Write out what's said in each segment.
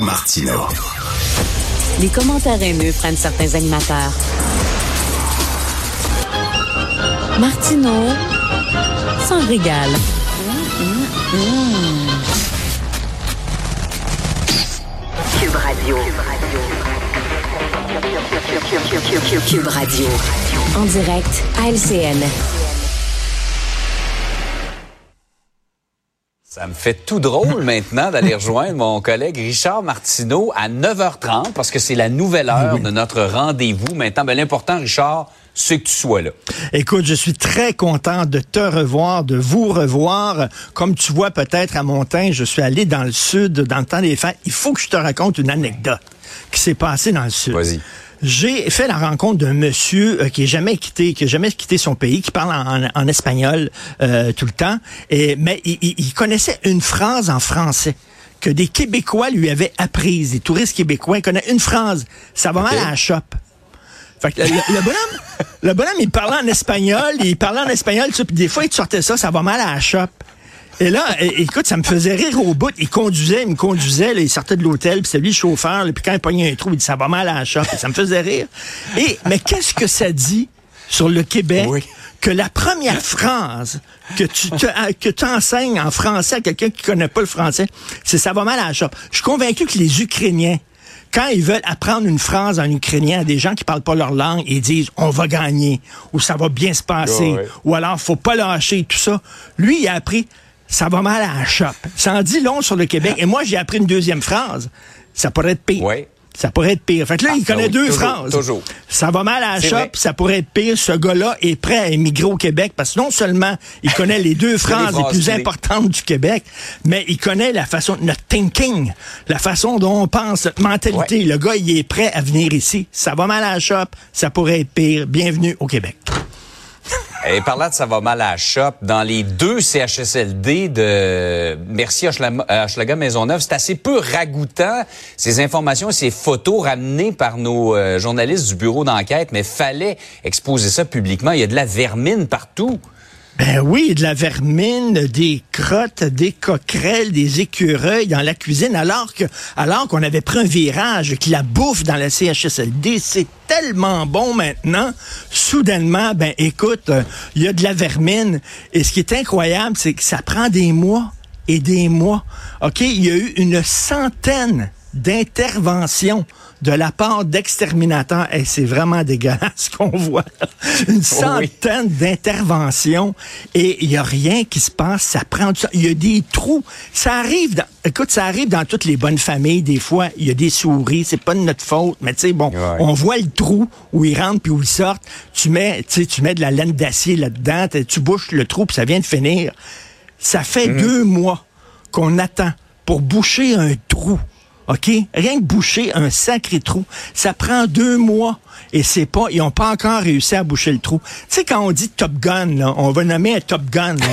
Martino. Les commentaires haineux prennent certains animateurs. Martino s'en régale. Cube Radio. Cube Radio. En direct à LCN. Ça me fait tout drôle maintenant d'aller rejoindre mon collègue Richard Martineau à 9h30 parce que c'est la nouvelle heure de notre rendez-vous. Maintenant, ben, l'important, Richard, c'est que tu sois là. Écoute, je suis très content de te revoir, de vous revoir. Comme tu vois peut-être à Montagne, je suis allé dans le sud dans le temps des fêtes. Il faut que je te raconte une anecdote qui s'est passée dans le sud. Vas-y. J'ai fait la rencontre d'un monsieur euh, qui est jamais quitté, qui a jamais quitté son pays, qui parle en, en espagnol euh, tout le temps, et, mais il, il- connaissait une phrase en français que des Québécois lui avaient apprise. Des touristes québécois, il connaît une phrase. Ça va mal à la shop. Fait que le, bonhomme, le bonhomme, il parlait en espagnol, il parlait en espagnol, puis des fois, il sortait ça, ça va mal à la shop. Et là, écoute, ça me faisait rire au bout. Il conduisait, il me conduisait, là, il sortait de l'hôtel, puis c'était lui le chauffeur, là, puis quand il pognait un trou, il dit ça va mal à la shop. Ça me faisait rire. Et, mais qu'est-ce que ça dit sur le Québec? Oui. Que la première phrase que tu te, que tu enseignes en français à quelqu'un qui connaît pas le français, c'est ça va mal à la shop. Je suis convaincu que les Ukrainiens, quand ils veulent apprendre une phrase en ukrainien à des gens qui parlent pas leur langue, ils disent on va gagner ou ça va bien se passer ou alors faut pas lâcher tout ça. Lui, il a appris ça va mal à la shop. Ça en dit long sur le Québec. Et moi, j'ai appris une deuxième phrase. Ça pourrait être pire. Ouais. Ça pourrait être pire. Fait que là, Ah, il connaît oui, deux toujours, phrases. toujours. Ça va mal à la vrai. ça pourrait être pire. Ce gars-là est prêt à émigrer au Québec parce que non seulement il connaît les deux phrases les plus importantes du Québec, mais il connaît la façon, notre thinking, la façon dont on pense, notre mentalité. Le gars, il est prêt à venir ici. Ça va mal à la shop, ça pourrait être pire. Bienvenue au Québec. Et parlant de ça va mal à la shop, dans les deux CHSLD de Merci Hochelaga Maisonneuve, c'est assez peu ragoûtant, ces informations, ces photos ramenées par nos euh, journalistes du bureau d'enquête, mais fallait exposer ça publiquement. Il y a de la vermine partout. Ben oui, de la vermine, des crottes, des coquerelles, des écureuils dans la cuisine, alors que, alors qu'on avait pris un virage, que la bouffe dans la CHSLD, c'est tellement bon maintenant. Soudainement, ben écoute, il y a de la vermine. Et ce qui est incroyable, c'est que ça prend des mois et des mois. OK? Il y a eu une centaine d'interventions de la part d'exterminateurs. Et c'est vraiment dégueulasse ce qu'on voit. Une centaine d'interventions et il n'y a rien qui se passe. Ça prend du. Il y a des trous. Ça arrive dans, écoute, ça arrive dans toutes les bonnes familles. Des fois, il y a des souris. C'est pas de notre faute. Mais tu sais, bon, Ouais. on voit le trou où ils rentrent puis où ils sortent. Tu mets, tu sais, tu mets de la laine d'acier là-dedans. Tu bouches le trou puis ça vient de finir. Ça fait deux mois qu'on attend pour boucher un trou. OK? Rien que boucher un sacré trou. Ça prend deux mois. Et c'est pas, ils ont pas encore réussi à boucher le trou. Tu sais, quand on dit Top Gun, là, on va nommer un Top Gun, là,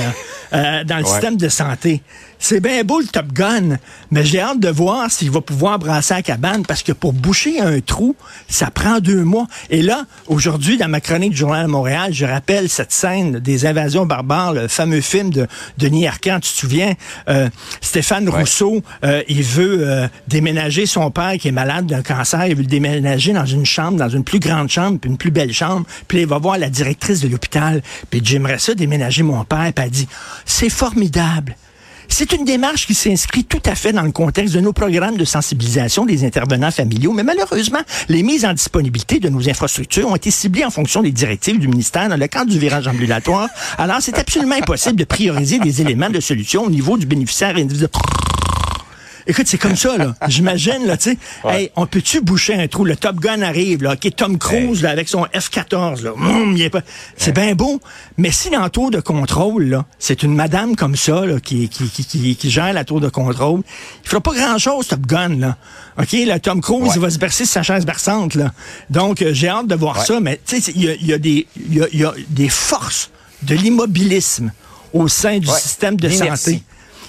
euh, dans le Ouais. système de santé. C'est bien beau le Top Gun, mais j'ai hâte de voir s'il va pouvoir brasser la cabane parce que pour boucher un trou, ça prend deux mois. Et là, aujourd'hui, dans ma chronique du Journal de Montréal, je rappelle cette scène des invasions barbares, le fameux film de Denis Arcand, tu te souviens? Euh, Stéphane Ouais. Rousseau, euh, il veut euh, déménager son père qui est malade d'un cancer, il veut le déménager dans une chambre, dans une plus grande chambre, puis une plus belle chambre. Puis là, il va voir la directrice de l'hôpital, puis j'aimerais ça déménager mon père, puis elle dit, c'est formidable. C'est une démarche qui s'inscrit tout à fait dans le contexte de nos programmes de sensibilisation des intervenants familiaux, mais malheureusement, les mises en disponibilité de nos infrastructures ont été ciblées en fonction des directives du ministère dans le cadre du virage ambulatoire. Alors, c'est absolument impossible de prioriser des éléments de solution au niveau du bénéficiaire individuel. Écoute, c'est comme ça, là. J'imagine, là, tu sais. Hey, on peut-tu boucher un trou? Le Top Gun arrive, là. OK, Tom Cruise, là, avec son F-14, là. Hum, il est pas... C'est bien beau. Mais si dans la tour de contrôle, là, c'est une madame comme ça, là, qui, qui, qui, qui, gère la tour de contrôle, il fera pas grand-chose, Top Gun, là. OK, là, Tom Cruise, Ouais. il va se bercer sur sa chaise berçante, là. Donc, euh, j'ai hâte de voir Ouais. ça, mais, tu sais, il y a, y, a des- il y a- il y a des forces de l'immobilisme au sein du système de santé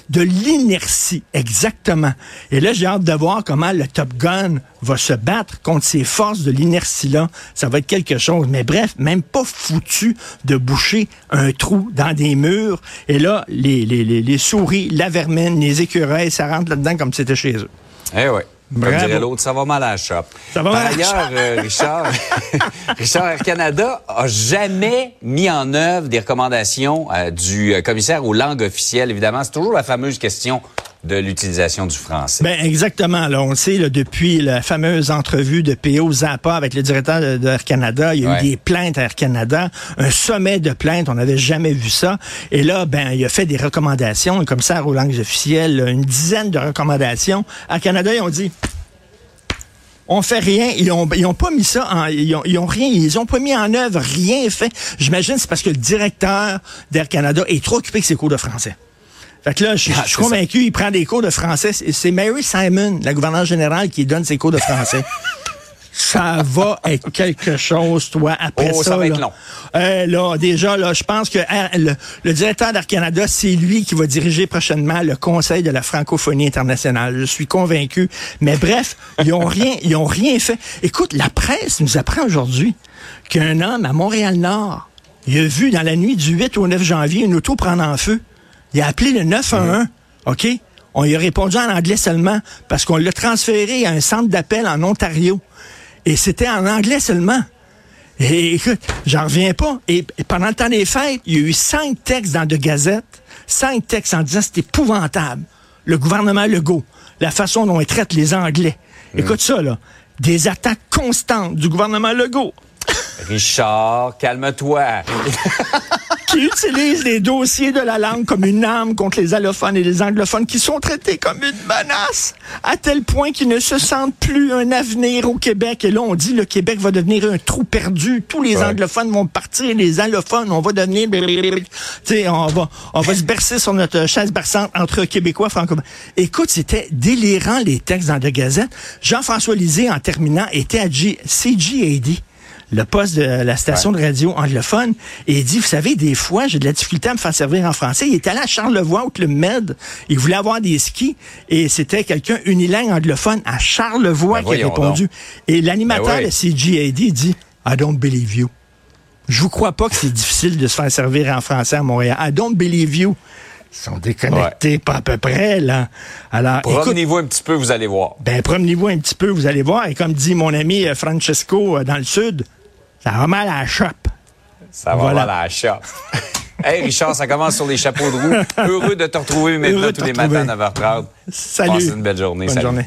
de l'inertie, exactement. Et là, j'ai hâte de voir comment le Top Gun va se battre contre ces forces de l'inertie-là. Ça va être quelque chose. Mais bref, même pas foutu de boucher un trou dans des murs. Et là, les, les, les, les souris, la vermine, les écureuils, ça rentre là-dedans comme si c'était chez eux. Eh ouais. Comme dirait l'autre, ça va mal à la shop. Ça va Par mal ailleurs, euh, Richard, Richard Air Canada a jamais mis en œuvre des recommandations euh, du euh, commissaire aux langues officielles. Évidemment, c'est toujours la fameuse question de l'utilisation du français. Ben exactement. Là, on le sait, là, depuis la fameuse entrevue de P.O. Zappa avec le directeur de, de Air Canada, il y a Ouais. eu des plaintes à Air Canada, un sommet de plaintes, on n'avait jamais vu ça. Et là, ben, il a fait des recommandations, le commissaire aux langues officielles, une dizaine de recommandations. À Canada, ils ont dit, on fait rien. Ils ont, ils ont pas mis ça en, ils ont, ils ont rien, ils ont pas mis en œuvre, rien fait. J'imagine c'est parce que le directeur d'Air Canada est trop occupé avec ses cours de français. Fait que là, je, Ah, je suis c'est convaincu, il prend des cours de français. C'est Mary Simon, la gouverneure générale, qui donne ses cours de français. Ça va être quelque chose, toi, après Oh, ça. ça va être long. Euh, là, déjà, là, je pense que euh, le, le directeur d'Air Canada, c'est lui qui va diriger prochainement le Conseil de la francophonie internationale. Je suis convaincu. Mais bref, ils ont rien, ils ont rien fait. Écoute, la presse nous apprend aujourd'hui qu'un homme à Montréal-Nord, il a vu dans la nuit du 8 au 9 janvier une auto prendre en feu. Il a appelé le 911, OK? On lui a répondu en anglais seulement parce qu'on l'a transféré à un centre d'appel en Ontario. Et c'était en anglais seulement. Et écoute, j'en reviens pas. Et, et pendant le temps des fêtes, il y a eu cinq textes dans deux gazettes, cinq textes en disant c'est épouvantable. Le gouvernement Legault, la façon dont il traite les Anglais. Écoute ça, là. Des attaques constantes du gouvernement Legault Richard, calme-toi. qui utilise les dossiers de la langue comme une arme contre les allophones et les anglophones qui sont traités comme une menace à tel point qu'ils ne se sentent plus un avenir au Québec. Et là, on dit le Québec va devenir un trou perdu. Tous les Ouais. anglophones vont partir, les allophones, on va devenir... Tu sais, on va, on va se bercer sur notre chaise berçante entre Québécois, francophones. Écoute, c'était délirant les textes dans de Gazette. Jean-François Lisée, en terminant, était à G- CGAD le poste de la station de radio anglophone, et il dit, vous savez, des fois, j'ai de la difficulté à me faire servir en français. Il est allé à Charlevoix, au Club Med. Il voulait avoir des skis, et c'était quelqu'un unilingue anglophone à Charlevoix Ben qui a répondu. donc. Et l'animateur Ben de CGAD dit, I don't believe you. Je vous crois pas que c'est difficile de se faire servir en français à Montréal. I don't believe you. Ils sont déconnectés, pas à peu près, là. Alors, Promenez-vous un petit peu, vous allez voir. ben, promenez-vous un petit peu, vous allez voir. Et comme dit mon ami euh, Francesco euh, dans le Sud, ça va mal à la chope. Ça va Voilà. mal à la shop. hey Richard, ça commence sur les chapeaux de roue. Heureux de te retrouver maintenant tous les matins à 9h30. Salut. Passe une belle journée. Bonne Salut. journée.